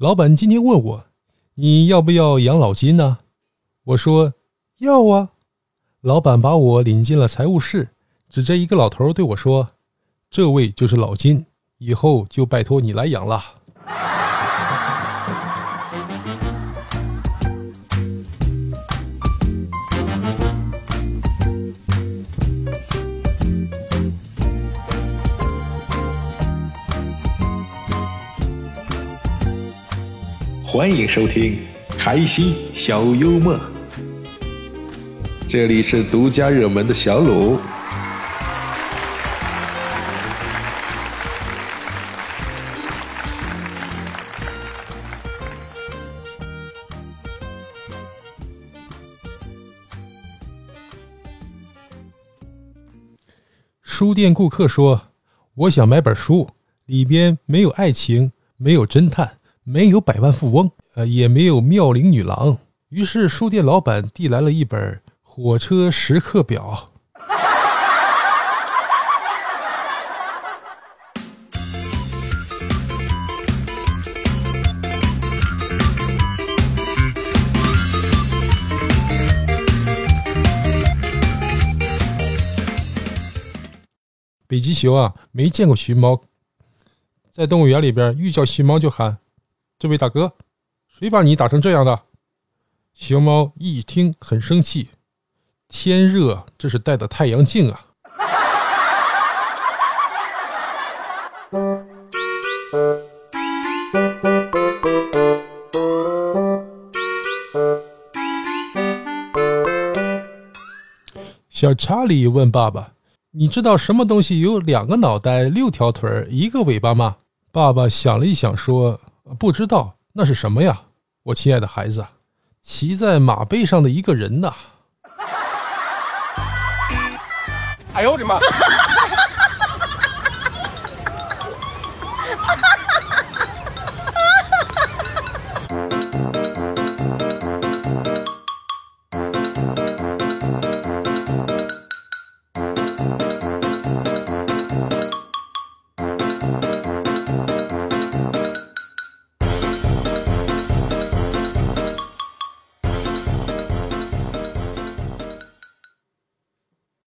老板今天问我，你要不要养老金呢？我说要啊。老板把我领进了财务室，指着一个老头对我说：“这位就是老金，以后就拜托你来养了。”欢迎收听开心小幽默，这里是独家热门的小鲁。书店顾客说：“我想买本书，里边没有爱情，没有侦探。”没有百万富翁，呃，也没有妙龄女郎。于是书店老板递来了一本《火车时刻表》。北极熊啊，没见过熊猫，在动物园里边遇叫熊猫就喊。这位大哥，谁把你打成这样的？熊猫一听很生气，天热，这是戴的太阳镜啊！小查理问爸爸：“你知道什么东西有两个脑袋、六条腿、一个尾巴吗？”爸爸想了一想，说。不知道那是什么呀，我亲爱的孩子，骑在马背上的一个人呐。哎呦我的妈！